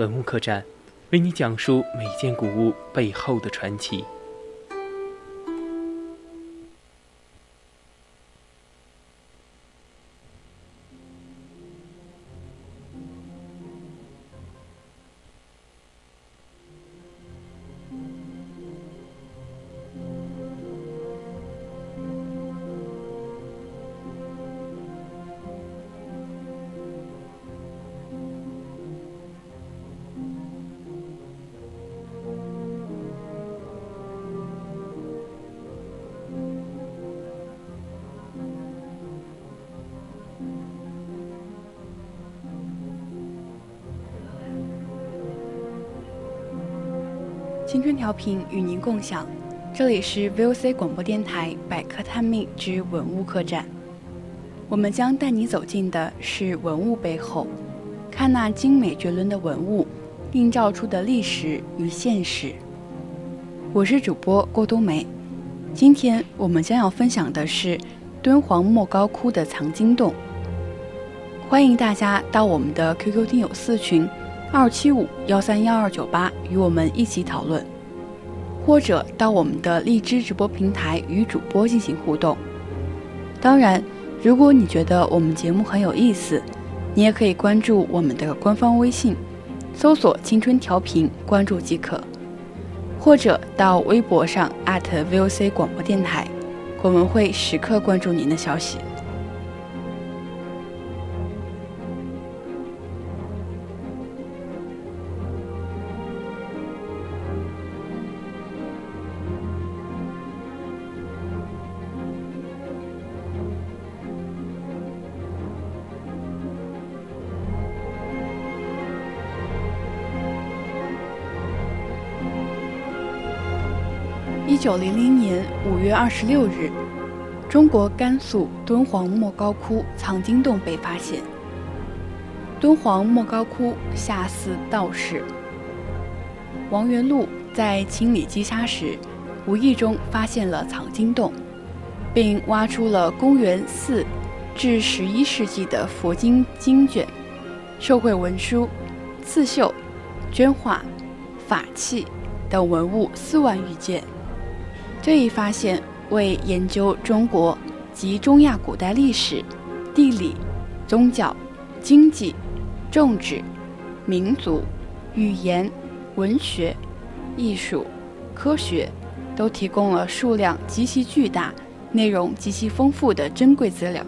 文物客栈，为你讲述每件古物背后的传奇。青春调频与您共享，这里是 VOC 广播电台百科探秘之文物客栈。我们将带你走进的是文物背后，看那精美绝伦的文物映照出的历史与现实。我是主播郭冬梅，今天我们将要分享的是敦煌莫高窟的藏经洞。欢迎大家到我们的 QQ 听友四群。二七五幺三幺二九八，与我们一起讨论，或者到我们的荔枝直播平台与主播进行互动。当然，如果你觉得我们节目很有意思，你也可以关注我们的官方微信，搜索“青春调频”，关注即可。或者到微博上 @VOC 广播电台，我们会时刻关注您的消息。九零零年五月二十六日，中国甘肃敦煌莫高窟藏经洞被发现。敦煌莫高窟下祀道士王元禄，在清理积沙时，无意中发现了藏经洞，并挖出了公元四至十一世纪的佛经经卷、受贿文书、刺绣、绢画、法器等文物四万余件。这一发现为研究中国及中亚古代历史、地理、宗教、经济、政治、民族、语言、文学、艺术、科学都提供了数量极其巨大、内容极其丰富的珍贵资料。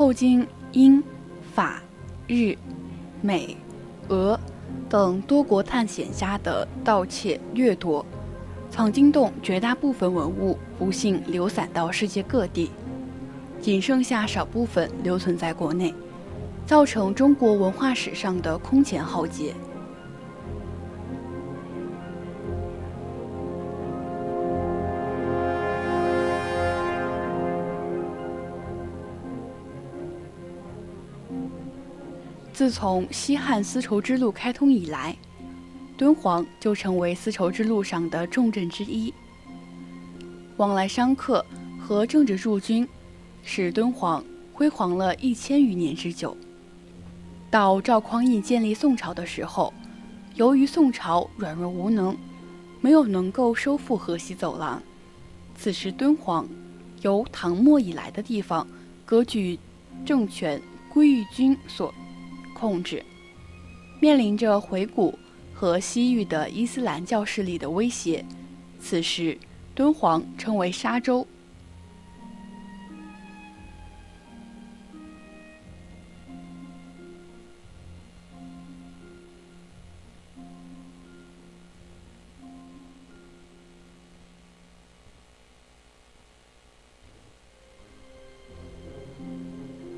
后经英、法、日、美、俄等多国探险家的盗窃掠夺，藏经洞绝大部分文物不幸流散到世界各地，仅剩下少部分留存在国内，造成中国文化史上的空前浩劫。自从西汉丝绸之路开通以来，敦煌就成为丝绸之路上的重镇之一。往来商客和政治驻军，使敦煌辉煌了一千余年之久。到赵匡胤建立宋朝的时候，由于宋朝软弱无能，没有能够收复河西走廊，此时敦煌由唐末以来的地方割据政权归于军所。控制，面临着回鹘和西域的伊斯兰教势力的威胁。此时，敦煌称为沙州。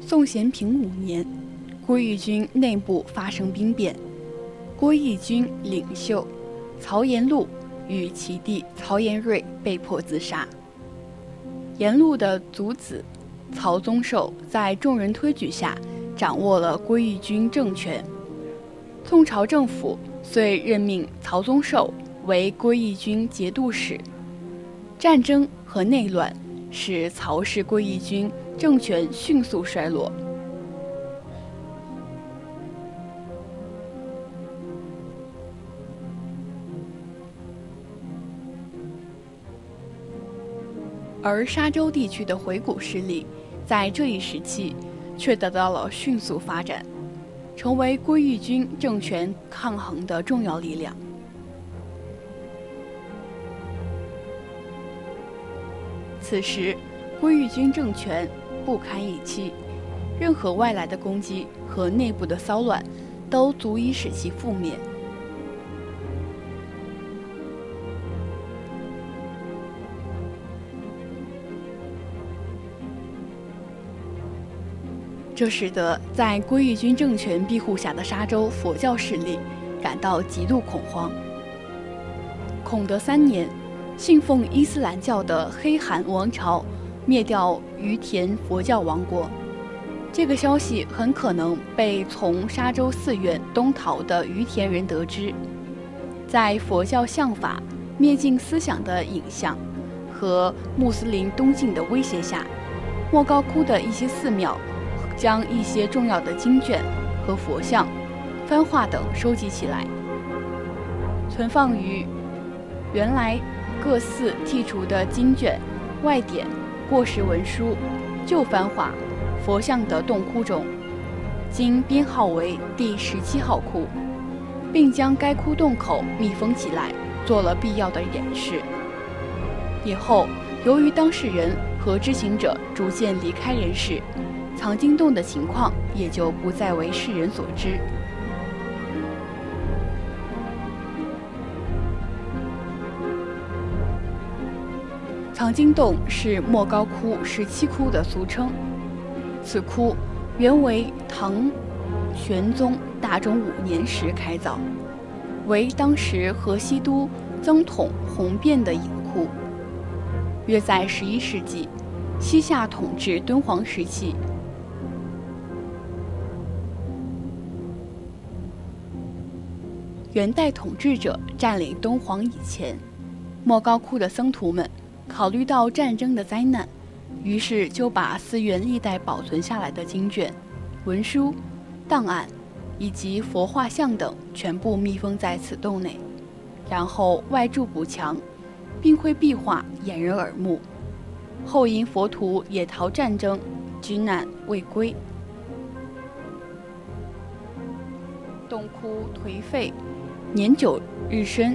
宋咸平五年。郭义军内部发生兵变，郭义军领袖曹延禄与其弟曹延瑞被迫自杀。延禄的族子曹宗寿在众人推举下，掌握了郭义军政权。宋朝政府遂任命曹宗寿为归义军节度使。战争和内乱使曹氏归义军政权迅速衰落，而沙州地区的回鹘势力在这一时期却得到了迅速发展。成为归义军政权抗衡的重要力量。此时，归义军政权不堪一击，任何外来的攻击和内部的骚乱，都足以使其覆灭。这使得在归义军政权庇护下的沙州佛教势力感到极度恐慌。孔德三年，信奉伊斯兰教的黑汗王朝灭掉于田佛教王国，这个消息很可能被从沙州寺院东逃的于田人得知。在佛教相法灭尽思想的影像和穆斯林东进的威胁下，莫高窟的一些寺庙。将一些重要的经卷和佛像、番画等收集起来，存放于原来各寺剔除的经卷、外典、过时文书、旧番画、佛像的洞窟中，经编号为第十七号窟，并将该窟洞口密封起来，做了必要的掩饰。以后，由于当事人和知情者逐渐离开人世。藏经洞的情况也就不再为世人所知。藏经洞是莫高窟十七窟的俗称，此窟原为唐玄宗大中五年时开凿，为当时河西都曾统洪变的隐窟。约在十一世纪，西夏统治敦煌时期。元代统治者占领敦煌以前，莫高窟的僧徒们考虑到战争的灾难，于是就把寺院历代保存下来的经卷、文书、档案以及佛画像等全部密封在此洞内，然后外筑补墙，并绘壁画掩人耳目。后因佛徒也逃战争，居难未归，洞窟颓废。年久日深，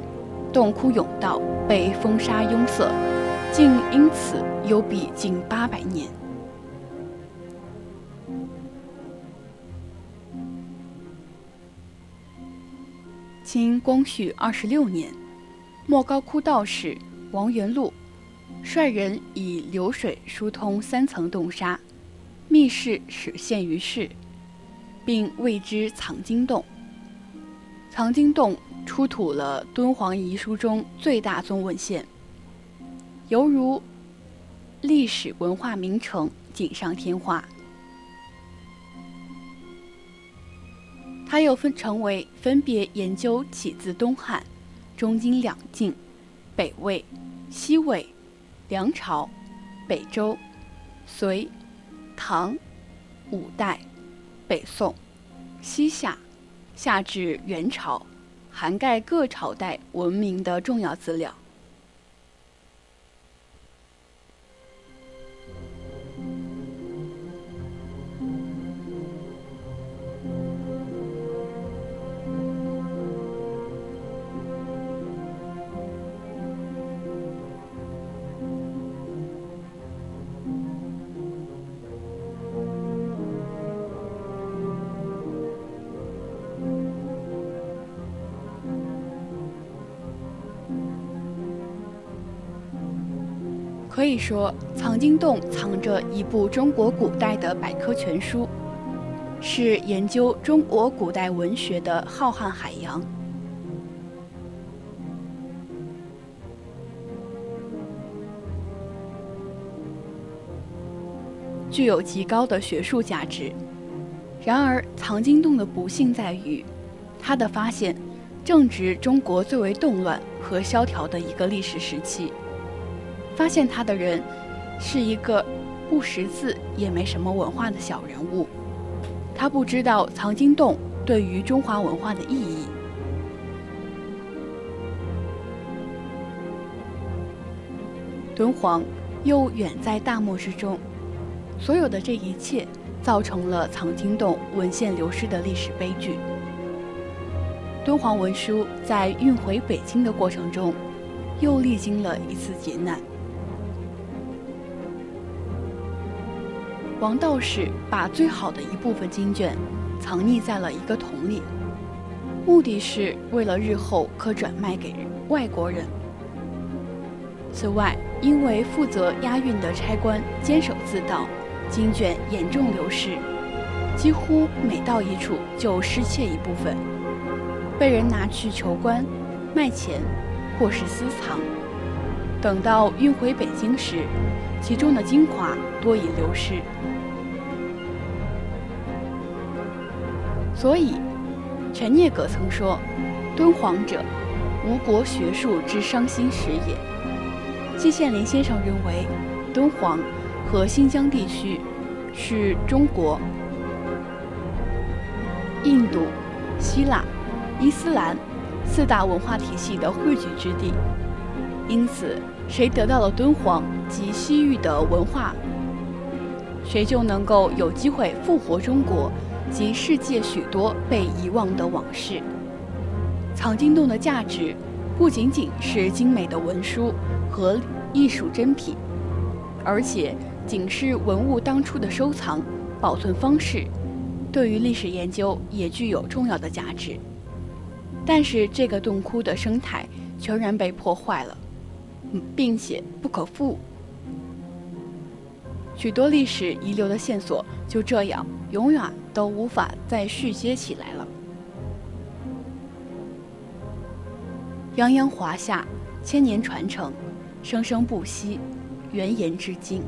洞窟甬道被风沙拥塞，竟因此幽闭近八百年。清光绪二十六年，莫高窟道士王元禄率人以流水疏通三层洞沙，密室始现于世，并谓之藏经洞。藏经洞。出土了敦煌遗书中最大宗文献，犹如历史文化名城，锦上添花。它又分成为分别研究起自东汉、中经两晋、北魏、西魏、梁朝、北周、隋、唐、五代、北宋、西夏，下至元朝。涵盖各朝代文明的重要资料。可以说，藏经洞藏着一部中国古代的百科全书，是研究中国古代文学的浩瀚海洋。具有极高的学术价值。然而，藏经洞的不幸在于，它的发现正值中国最为动乱和萧条的一个历史时期。发现它的人是一个不识字也没什么文化的小人物，他不知道藏经洞对于中华文化的意义。敦煌又远在大漠之中。所有的这一切，造成了藏经洞文献流失的历史悲剧。敦煌文书在运回北京的过程中，又历经了一次劫难。王道士把最好的一部分经卷藏匿在了一个桶里，目的是为了日后可转卖给外国人。此外，因为负责押运的差官监守自盗。经卷严重流失，几乎每到一处就失窃一部分，被人拿去求官、卖钱，或是私藏。等到运回北京时，其中的精华多已流失。所以，陈聂格曾说：“敦煌者，吴国学术之伤心石也。”季羡林先生认为，敦煌。和新疆地区是中国、印度、希腊、伊斯兰四大文化体系的汇聚之地，因此，谁得到了敦煌及西域的文化，谁就能够有机会复活中国及世界许多被遗忘的往事。藏经洞的价值不仅仅是精美的文书和艺术珍品，而且。仅是文物当初的收藏、保存方式，对于历史研究也具有重要的价值。但是这个洞窟的生态全然被破坏了，并且不可复。许多历史遗留的线索就这样永远都无法再续接起来了。泱泱华夏，千年传承，生生不息，源延至今。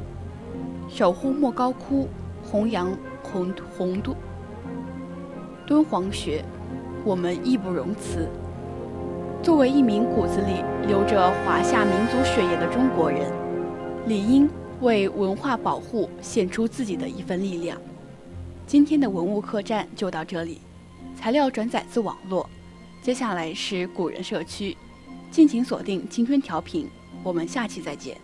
守护莫高窟，弘扬红红都敦煌学，我们义不容辞。作为一名骨子里流着华夏民族血液的中国人，理应为文化保护献出自己的一份力量。今天的文物客栈就到这里，材料转载自网络。接下来是古人社区，敬请锁定青春调频，我们下期再见。